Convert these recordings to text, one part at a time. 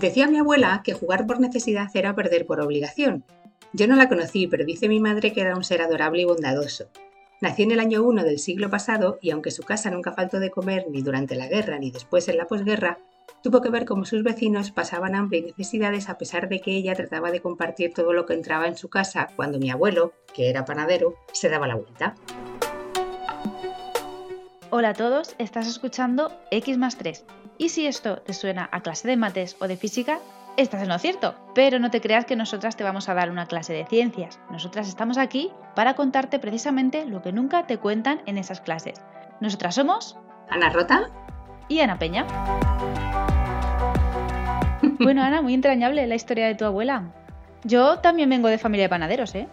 Decía mi abuela que jugar por necesidad era perder por obligación. Yo no la conocí, pero dice mi madre que era un ser adorable y bondadoso. Nació en el año 1 del siglo pasado y aunque su casa nunca faltó de comer ni durante la guerra ni después en la posguerra, tuvo que ver cómo sus vecinos pasaban hambre y necesidades a pesar de que ella trataba de compartir todo lo que entraba en su casa cuando mi abuelo, que era panadero, se daba la vuelta. Hola a todos, estás escuchando X más 3. Y si esto te suena a clase de mates o de física, estás en lo cierto. Pero no te creas que nosotras te vamos a dar una clase de ciencias. Nosotras estamos aquí para contarte precisamente lo que nunca te cuentan en esas clases. Nosotras somos Ana Rota y Ana Peña. Bueno, Ana, muy entrañable la historia de tu abuela. Yo también vengo de familia de panaderos, ¿eh?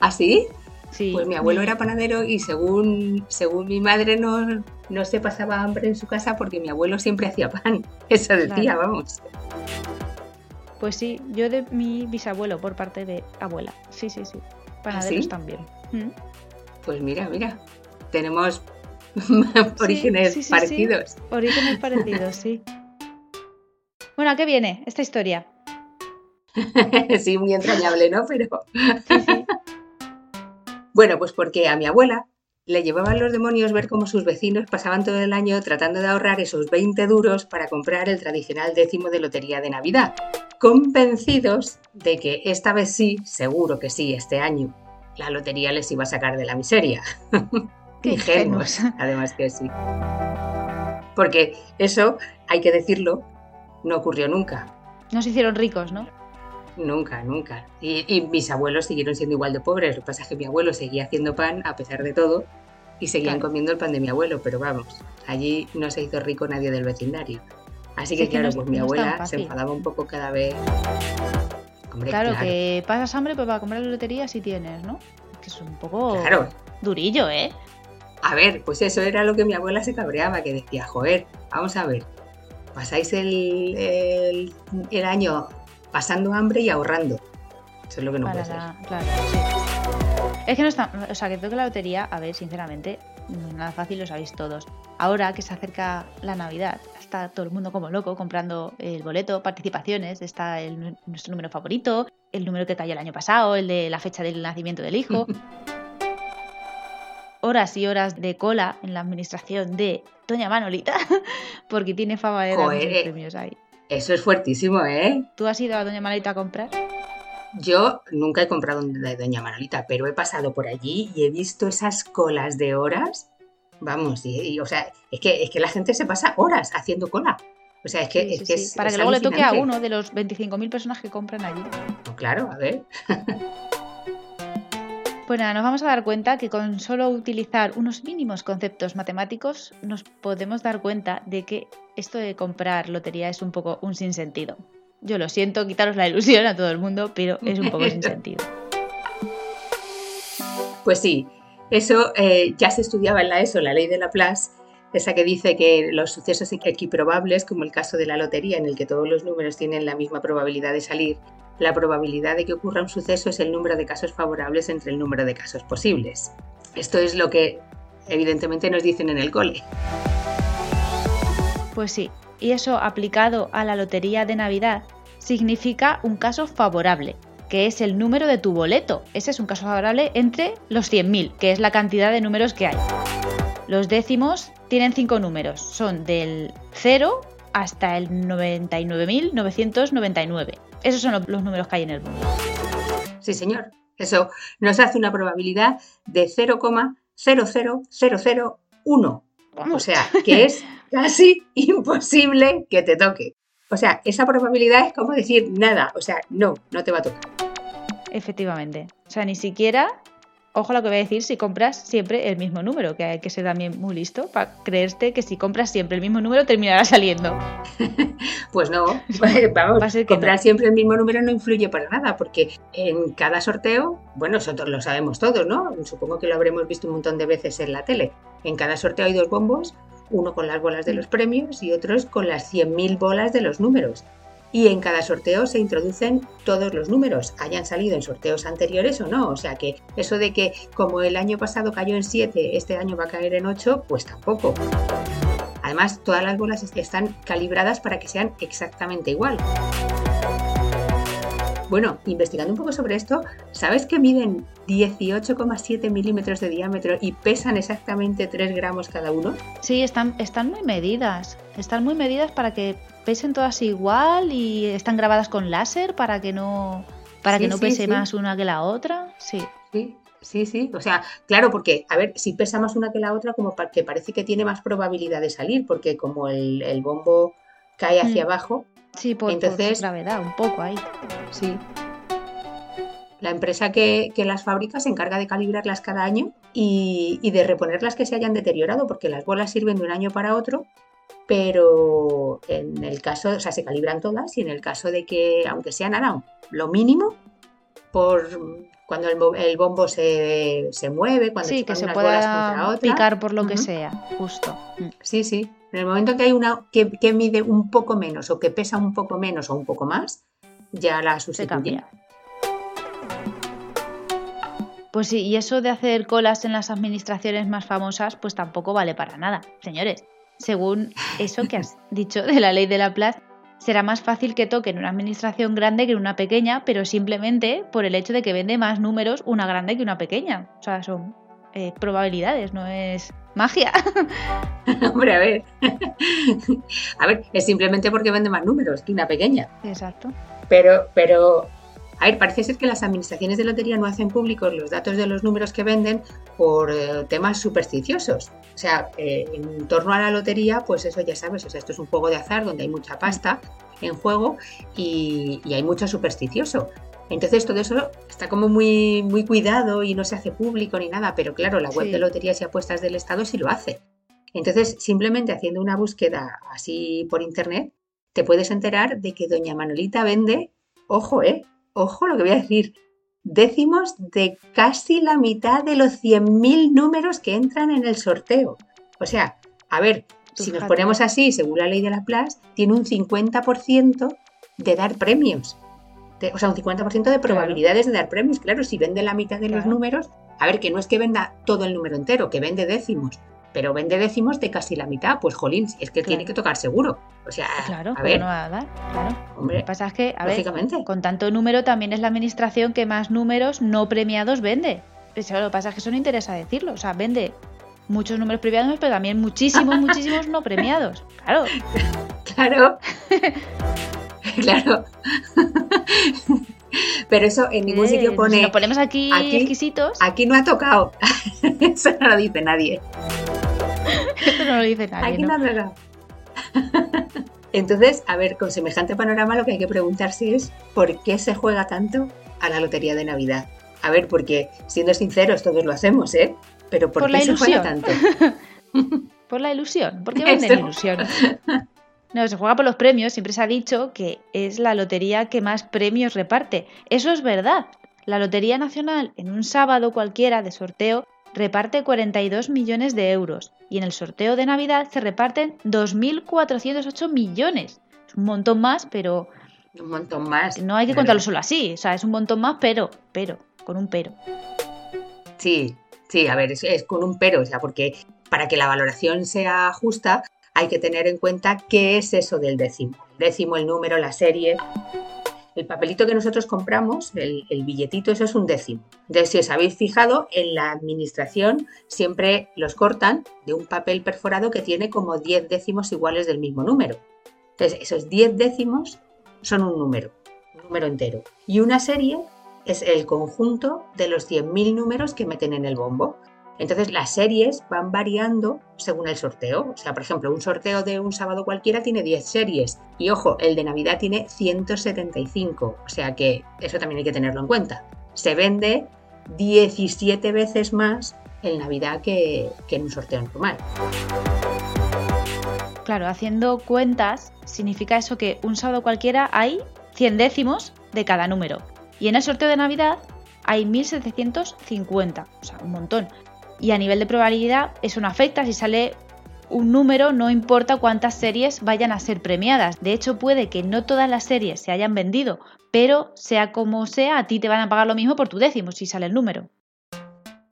¿Ah, sí? Sí. Pues mi abuelo era panadero y según, según mi madre no, no se pasaba hambre en su casa porque mi abuelo siempre hacía pan. Eso decía, vamos. Pues sí, yo de mi bisabuelo por parte de abuela. Sí, sí, sí. Panaderos ¿Sí? también. Mm. Pues mira, mira, tenemos orígenes sí, sí, sí. parecidos. Orígenes parecidos, sí. Bueno, ¿a qué viene esta historia? Sí. muy entrañable, ¿no? Pero bueno, pues porque a mi abuela le llevaban los demonios ver cómo sus vecinos pasaban todo el año tratando de ahorrar esos 20 duros para comprar el tradicional décimo de lotería de Navidad, convencidos de que esta vez sí, seguro que sí, este año, la lotería les iba a sacar de la miseria. Qué Ingenuos, además que sí. Porque eso, hay que decirlo, no ocurrió nunca. No se hicieron ricos, ¿no? Nunca, nunca. Y, y mis abuelos siguieron siendo igual de pobres. Lo que pasa es que mi abuelo seguía haciendo pan a pesar de todo y seguían Claro. comiendo el pan de mi abuelo, pero vamos, allí no se hizo rico nadie del vecindario. Así Sí, que claro, no pues mi no abuela se enfadaba un poco cada vez. Hombre, Claro, claro, que pasas hambre, pero para comprar la lotería sí tienes, ¿no? Que es un poco claro. durillo, ¿eh? A ver, pues eso era lo que mi abuela se cabreaba, que decía, joder, vamos a ver, pasáis el, el, el año pasando hambre y ahorrando. Eso es lo que no puede ser. la- Claro, sí. Es que no está. O sea, que creo que la lotería, a ver, sinceramente, nada fácil, lo sabéis todos. Ahora que se acerca la Navidad, está todo el mundo como loco comprando el boleto, participaciones, está el- nuestro número favorito, el número que cayó el año pasado, el de la fecha del nacimiento del hijo. Horas y horas de cola en la administración de Doña Manolita, porque tiene fama de dar eh. premios ahí. Eso es fuertísimo, ¿eh? ¿Tú has ido a Doña Manolita a comprar? Yo nunca he comprado de Doña Manolita, pero he pasado por allí y he visto esas colas de horas. Vamos, y, y, o sea, es que, es que la gente se pasa horas haciendo cola. O sea, es que, Sí, es, sí, que sí. es- Para es que luego le toque a uno de los 25.000 personas que compran allí. Pues Claro, a ver. Pues nada, nos vamos a dar cuenta que con solo utilizar unos mínimos conceptos matemáticos nos podemos dar cuenta de que esto de comprar lotería es un poco un sinsentido. Yo lo siento, quitaros la ilusión a todo el mundo, pero es un poco sin sentido. Pues sí, eso eh, ya se estudiaba en la ESO, la ley de Laplace, esa que dice que los sucesos equiprobables, como el caso de la lotería, en el que todos los números tienen la misma probabilidad de salir, la probabilidad de que ocurra un suceso es el número de casos favorables entre el número de casos posibles. Esto es lo que evidentemente nos dicen en el cole. Pues sí, y eso aplicado a la lotería de Navidad significa un caso favorable, que es el número de tu boleto. Ese es un caso favorable entre los 100.000, que es la cantidad de números que hay. Los décimos tienen cinco números, son del 0 hasta el 99.999. Esos son lo- los números que hay en el mundo. Sí, señor. Eso nos hace una probabilidad de 0,00001. O sea, que es casi imposible que te toque. O sea, esa probabilidad es como decir nada. O sea, no, no te va a tocar. efectivamente. O sea, ni siquiera, ojo a lo que voy a decir, si compras siempre el mismo número, que hay que ser también muy listo para creerte que si compras siempre el mismo número terminará saliendo. Pues no, vamos, Va a ser que comprar no. siempre el mismo número no influye para nada, porque en cada sorteo, bueno, nosotros lo sabemos todos, ¿no? Supongo que lo habremos visto un montón de veces en la tele. En cada sorteo hay dos bombos, uno con las bolas de los premios y otros con las 100.000 bolas de los números. Y en cada sorteo se introducen todos los números, hayan salido en sorteos anteriores o no. O sea que eso de que como el año pasado cayó en 7, este año va a caer en 8, pues tampoco. Además, todas las bolas están calibradas para que sean exactamente igual. Bueno, investigando un poco sobre esto, ¿sabes que miden 18,7 milímetros de diámetro y pesan exactamente 3 gramos cada uno? Sí, están, están muy medidas. Están muy medidas para que pesen todas igual y están grabadas con láser para que no, para que no pese más una que la otra. Sí. Sí, sí, sí. O sea, claro, porque, a ver, si pesa más una que la otra, como que parece que tiene más probabilidad de salir, porque como el, bombo cae hacia mm. abajo, Sí, por, Entonces, gravedad, un poco ahí. Sí. La empresa que, las fabrica se encarga de calibrarlas cada año y, de reponer las que se hayan deteriorado, porque las bolas sirven de un año para otro, pero en el caso, o sea, se calibran todas y en el caso de que, aunque sea nada, lo mínimo, por cuando el, bombo se, mueve, cuando sí, que se pueda picar por lo que sea, justo. Mm. Sí, sí. En el momento que hay una que, mide un poco menos o que pesa un poco menos o un poco más, ya la sustituye. Pues sí, y eso de hacer colas en las administraciones más famosas, pues tampoco vale para nada. Señores, según eso que has dicho de la ley de la Plaza, será más fácil que toque en una administración grande que en una pequeña, pero simplemente por el hecho de que vende más números una grande que una pequeña. O sea, son eh, probabilidades, no es magia. Hombre, a ver. a ver, es simplemente porque vende más números que una pequeña. Exacto. Pero, pero, a ver, parece ser que las administraciones de lotería no hacen públicos los datos de los números que venden por eh, temas supersticiosos. O sea, eh, en torno a la lotería, pues eso ya sabes, o sea, esto es un juego de azar donde hay mucha pasta en juego y, y hay mucho supersticioso. Entonces todo eso está como muy, muy cuidado y no se hace público ni nada, pero claro, la web de loterías y apuestas del Estado sí lo hace. Entonces, simplemente haciendo una búsqueda así por internet, te puedes enterar de que doña Manolita vende, ojo, eh, ojo lo que voy a decir, décimos de casi la mitad de los 100.000 números que entran en el sorteo. O sea, a ver, si nos ponemos así, según la ley de la PLAS, tiene un 50% de dar premios. O sea, un 50% de probabilidades de dar premios. Claro, si vende la mitad de los números, a ver, que no es que venda todo el número entero, que vende décimos, pero vende décimos de casi la mitad, pues jolín, es que tiene que tocar seguro. O sea, claro, a ver. No va a dar? Claro. Hombre, lo que pasa es que, a ver, con tanto número también es la administración que más números no premiados vende. Eso lo que pasa es que eso no interesa decirlo. O sea, vende muchos números premiados, pero también muchísimos, muchísimos no premiados. Claro. Claro. claro. Pero eso en ningún sitio pone. Si nos ponemos aquí, exquisitos. Aquí no ha tocado. eso no lo dice nadie. Eso no lo dice nadie. Aquí no, tocado. Entonces, a ver, con semejante panorama lo que hay que preguntarse es ¿por qué se juega tanto a la lotería de Navidad? A ver, porque siendo sinceros, todos lo hacemos, ¿eh? Pero ¿por, qué se juega tanto? por la ilusión. ¿Por qué venden ilusión? No, se juega por los premios, siempre se ha dicho que es la lotería que más premios reparte. Eso es verdad. La Lotería Nacional en un sábado cualquiera de sorteo reparte 42 millones de euros y en el sorteo de Navidad se reparten 2.408 millones. Es un montón más, pero... Un montón más. No hay que contarlo solo así, o sea, es un montón más, pero, pero, con un pero. Sí, sí, a ver, es, es con un pero, o sea, porque para que la valoración sea justa, hay que tener en cuenta qué es eso del décimo. El décimo, el número, la serie. El papelito que nosotros compramos, el, billetito, eso es un décimo. Entonces, si os habéis fijado, en la administración siempre los cortan de un papel perforado que tiene como 10 décimos iguales del mismo número. Entonces, esos 10 décimos son un número, un número entero. Y una serie es el conjunto de los 100.000 números que meten en el bombo. Entonces las series van variando según el sorteo. O sea, por ejemplo, un sorteo de un sábado cualquiera tiene 10 series. Y ojo, el de Navidad tiene 175. O sea que eso también hay que tenerlo en cuenta. Se vende 17 veces más en Navidad que, en un sorteo normal. Claro, haciendo cuentas, significa eso que un sábado cualquiera hay 100 décimos de cada número. Y en el sorteo de Navidad hay 1750, o sea, un montón y a nivel de probabilidad eso no afecta si sale un número, no importa cuántas series vayan a ser premiadas. De hecho, puede que no todas las series se hayan vendido, pero sea como sea, a ti te van a pagar lo mismo por tu décimo si sale el número.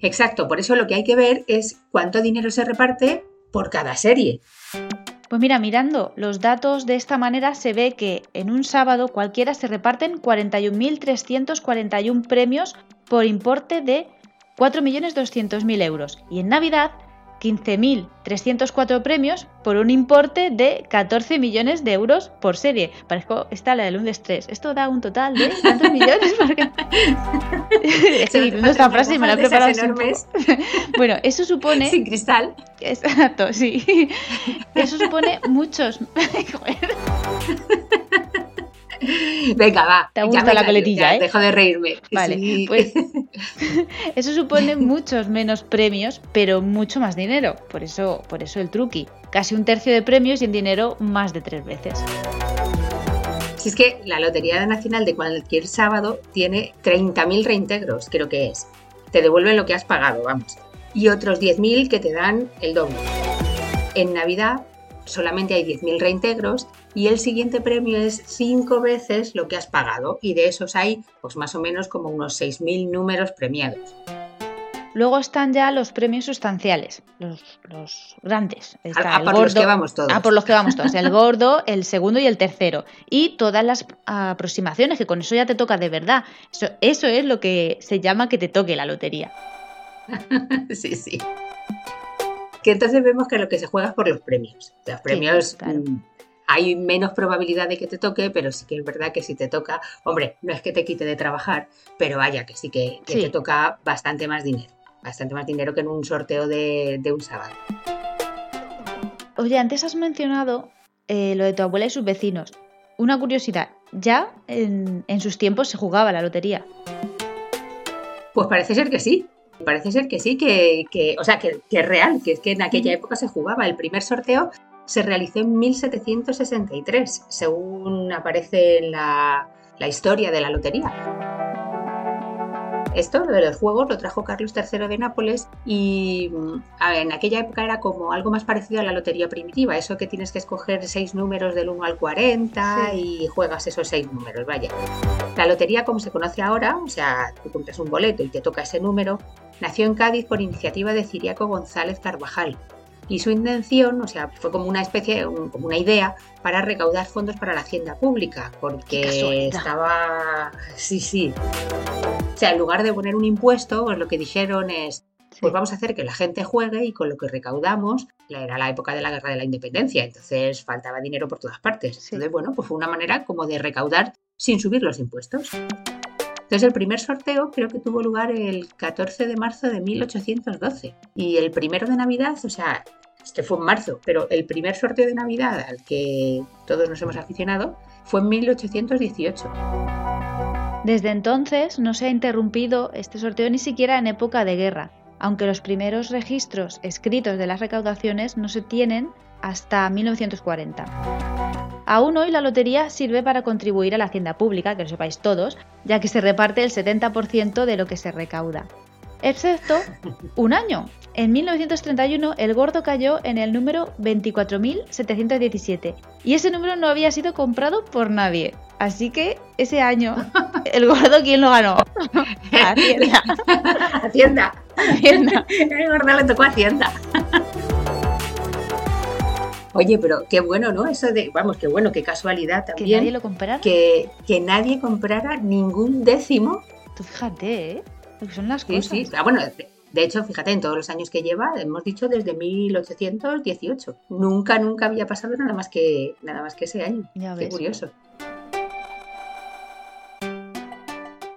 Exacto, por eso lo que hay que ver es cuánto dinero se reparte por cada serie. Pues mira, mirando los datos de esta manera se ve que en un sábado cualquiera se reparten 41.341 premios por importe de 4.200.000 euros. Y en Navidad 15.304 premios por un importe de 14 millones de euros por serie. Parezco esta la del 1 3. Esto da un total de ¿cuántos millones? Porque... sí, esta frase me la he preparado enormes. Bueno, eso supone... Sin cristal. Exacto, sí. Eso supone muchos... Venga, va. Te gusta la coletilla, ¿eh? Dejo de reírme. Vale, pues eso supone muchos menos premios, pero mucho más dinero. Por eso, por eso el truqui. Casi un tercio de premios y en dinero más de tres veces. Si es que la Lotería Nacional de cualquier sábado tiene 30.000 reintegros, creo que es. Te devuelven lo que has pagado, vamos. Y otros 10.000 que te dan el doble. En Navidad solamente hay 10.000 reintegros y el siguiente premio es cinco veces lo que has pagado y de esos hay pues más o menos como unos 6.000 números premiados. Luego están ya los premios sustanciales, los, grandes. a, por los que vamos todos. A por los que vamos todos. El gordo, el segundo y el tercero. Y todas las aproximaciones, que con eso ya te toca de verdad. Eso, eso es lo que se llama que te toque la lotería. sí, sí que entonces vemos que lo que se juega es por los premios. Los premios mm, hay menos probabilidad de que te toque, pero sí que es verdad que si te toca, hombre, no es que te quite de trabajar, pero vaya que sí que, te toca bastante más dinero, bastante más dinero que en un sorteo de, un sábado. Oye, antes has mencionado eh, lo de tu abuela y sus vecinos. Una curiosidad, ya en, en sus tiempos se jugaba la lotería. Pues parece ser que sí. Parece ser que sí, que, o sea, que, es real, que es que en aquella época se jugaba. El primer sorteo se realizó en 1763, según aparece en la, la historia de la lotería. Esto, lo de los juegos, lo trajo Carlos III de Nápoles y en aquella época era como algo más parecido a la lotería primitiva, eso que tienes que escoger seis números del 1 al 40 y juegas esos seis números, vaya. La lotería como se conoce ahora, o sea, tú compras un boleto y te toca ese número, nació en Cádiz por iniciativa de Ciriaco González Carvajal, y su intención, o sea, fue como una especie, como una idea para recaudar fondos para la hacienda pública, porque estaba, sí, sí. O sea, en lugar de poner un impuesto, pues lo que dijeron es, pues vamos a hacer que la gente juegue y con lo que recaudamos, era la época de la guerra de la independencia, entonces faltaba dinero por todas partes. Entonces, bueno, pues fue una manera como de recaudar sin subir los impuestos. Entonces el primer sorteo creo que tuvo lugar el 14 de marzo de 1812 y el primero de Navidad, o sea, este fue en marzo, pero el primer sorteo de Navidad al que todos nos hemos aficionado fue en 1818. Desde entonces no se ha interrumpido este sorteo ni siquiera en época de guerra, aunque los primeros registros escritos de las recaudaciones no se tienen hasta 1940. Aún hoy la lotería sirve para contribuir a la hacienda pública, que lo sepáis todos, ya que se reparte el 70% de lo que se recauda. Excepto un año, en 1931 el gordo cayó en el número 24.717 y ese número no había sido comprado por nadie. Así que ese año, el gordo, ¿quién lo ganó? Hacienda. Hacienda. Hacienda. El gordo le tocó Hacienda. Oye, pero qué bueno, ¿no? Eso de, vamos, qué bueno, qué casualidad también. Que nadie lo comprara. Que, que nadie comprara ningún décimo. Tú fíjate, ¿eh? Lo que son las cosas. Sí, sí. Ah, bueno, de hecho, fíjate, en todos los años que lleva, hemos dicho desde 1818. Nunca, nunca había pasado nada más que, nada más que ese año. Qué curioso.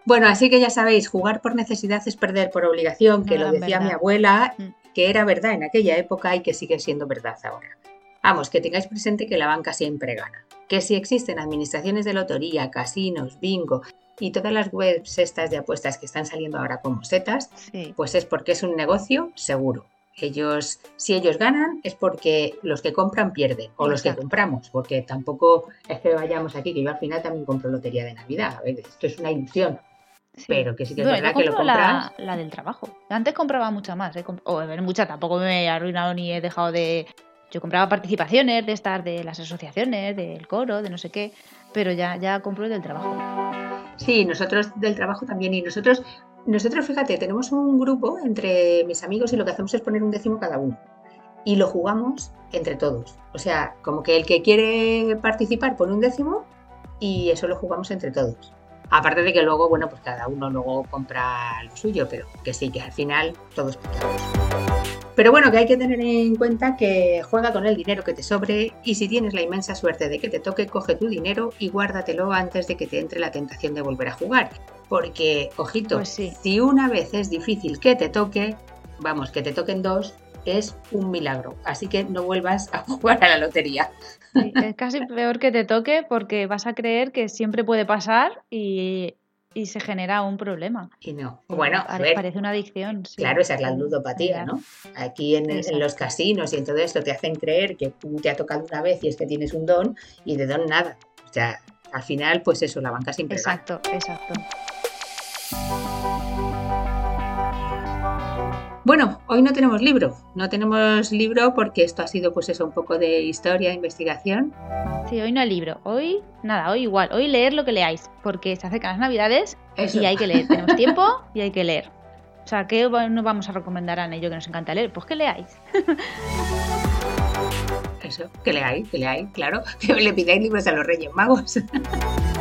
Bueno, así que ya sabéis, jugar por necesidad es perder por obligación, que lo decía mi abuela, mm. que era verdad en aquella época y que sigue siendo verdad ahora. Vamos, que tengáis presente que la banca siempre gana. Que si existen administraciones de lotería, casinos, bingo y todas las webs estas de apuestas que están saliendo ahora como setas, pues es porque es un negocio seguro. Ellos, si ellos ganan, es porque los que compran pierden, o los que compramos, porque tampoco es que vayamos aquí, que yo al final también compro lotería de Navidad. A ver, esto es una ilusión. Pero que sí que es verdad que lo compras. La, del trabajo. Antes compraba mucha más, ¿eh? o ver, mucha, tampoco me he arruinado ni he dejado de. Yo compraba participaciones de estas, de las asociaciones, del coro, de no sé qué, pero ya, ya compro el del trabajo. Sí, nosotros del trabajo también. Y nosotros, nosotros, fíjate, tenemos un grupo entre mis amigos y lo que hacemos es poner un décimo cada uno. y lo jugamos entre todos. O sea, como que el que quiere participar pone un décimo y eso lo jugamos entre todos. Aparte de que luego, bueno, pues cada uno luego compra lo suyo, pero que sí, que al final todos. Pero bueno, que hay que tener en cuenta que juega con el dinero que te sobre y si tienes la inmensa suerte de que te toque, coge tu dinero y guárdatelo antes de que te entre la tentación de volver a jugar. Porque, ojito, Pues sí. si una vez es difícil que te toque, vamos, que te toquen dos, es un milagro. Así que no vuelvas a jugar a la lotería. Sí, es casi peor que te toque porque vas a creer que siempre puede pasar y, y se genera un problema. Y no. Bueno, a Pare- ver, Parece una adicción. sí. Claro, esa es la ludopatía, ¿no? Aquí en, los casinos y en todo esto te hacen creer que tú te ha tocado una vez y es que tienes un don y de don nada. O sea, al final, pues eso, la banca siempre. Exacto, exacto. Bueno, hoy no tenemos libro. No tenemos libro porque esto ha sido, pues eso, un poco de historia, investigación. Sí, hoy no hay libro. Hoy, nada, hoy igual. Hoy leer lo que leáis, porque se acercan las navidades Eso. y hay que leer. Tenemos tiempo y hay que leer. O sea, ¿qué nos vamos a recomendar a ello que nos encanta leer? Pues que leáis. Eso, que leáis, que leáis, claro. Que le pidáis libros a los Reyes Magos.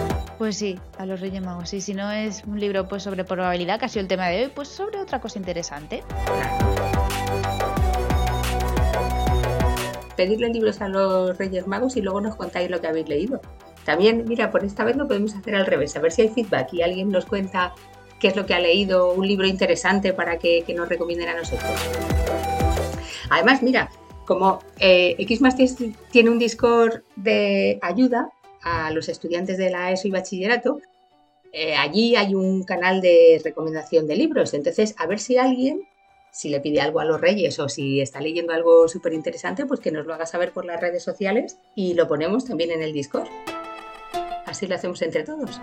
Pues sí, a los Reyes Magos. Y si no es un libro pues sobre probabilidad, que ha sido el tema de hoy, pues sobre otra cosa interesante. Pedirle libros a los Reyes Magos y luego nos contáis lo que habéis leído. También, mira, por esta vez lo podemos hacer al revés, a ver si hay feedback y alguien nos cuenta qué es lo que ha leído, un libro interesante para que, nos recomienden a nosotros. Además, mira, como eh, tiene un Discord de ayuda a los estudiantes de la ESO y bachillerato, eh, allí hay un canal de recomendación de libros. Entonces, a ver si alguien, si le pide algo a los reyes o si está leyendo algo súper interesante, pues que nos lo haga saber por las redes sociales y lo ponemos también en el Discord. Así lo hacemos entre todos.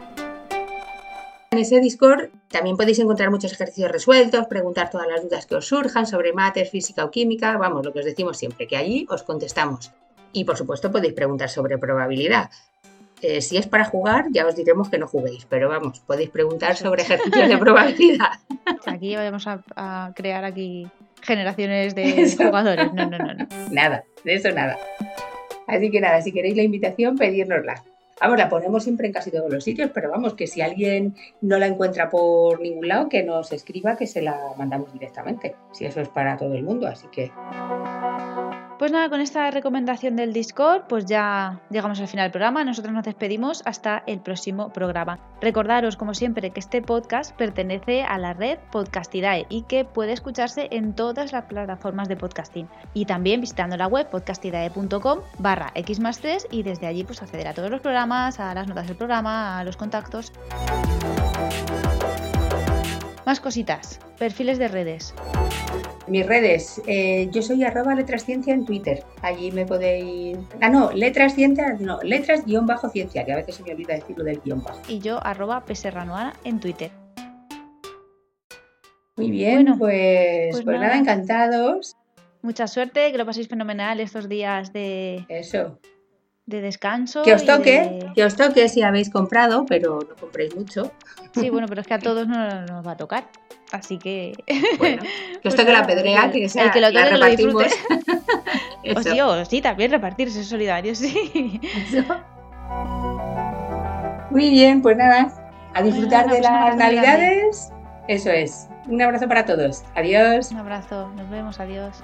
En ese Discord también podéis encontrar muchos ejercicios resueltos, preguntar todas las dudas que os surjan sobre mates, física o química, vamos, lo que os decimos siempre, que allí os contestamos. Y por supuesto podéis preguntar sobre probabilidad. Eh, si es para jugar, ya os diremos que no juguéis, pero vamos, podéis preguntar sobre ejercicios de probabilidad. Aquí vamos a, a crear aquí generaciones de Eso. jugadores. No, no, no, no. Nada, de eso nada. Así que nada, si queréis la invitación, pedírnosla. Vamos, la ponemos siempre en casi todos los sitios, pero vamos, que si alguien no la encuentra por ningún lado, que nos escriba, que se la mandamos directamente. Si eso es para todo el mundo, así que Pues nada, con esta recomendación del Discord, pues ya llegamos al final del programa. Nosotros nos despedimos hasta el próximo programa. Recordaros, como siempre, que este podcast pertenece a la red Podcastidae y que puede escucharse en todas las plataformas de podcasting. Y también visitando la web podcastidae.com barra x más 3 y desde allí pues acceder a todos los programas, a las notas del programa, a los contactos. Más cositas, perfiles de redes. Mis redes, eh, yo soy arroba letrasciencia en Twitter. Allí me podéis. Ah, no, letrasciencia, no, letras guion bajo ciencia, que a veces se me olvida decirlo del guion bajo. Y yo arroba pserranuana en Twitter. Muy bien, Bueno, pues, pues pues nada, nada. encantados. Mucha suerte, que lo paséis fenomenal estos días de, Eso. de descanso. Que os toque, de- que os toque si habéis comprado, pero no compréis mucho. Sí, bueno, pero es que a todos no nos va a tocar. Así que. Bueno, que os Pues toque la pedrea, que- que sea, el que lo la toque, lo repartimos. O sí, o sí, también repartirse solidarios, sí. eso. Muy bien, pues nada, a disfrutar Bueno, de las navidades. Eso es. Un abrazo para todos. Adiós. Un abrazo, nos vemos, adiós.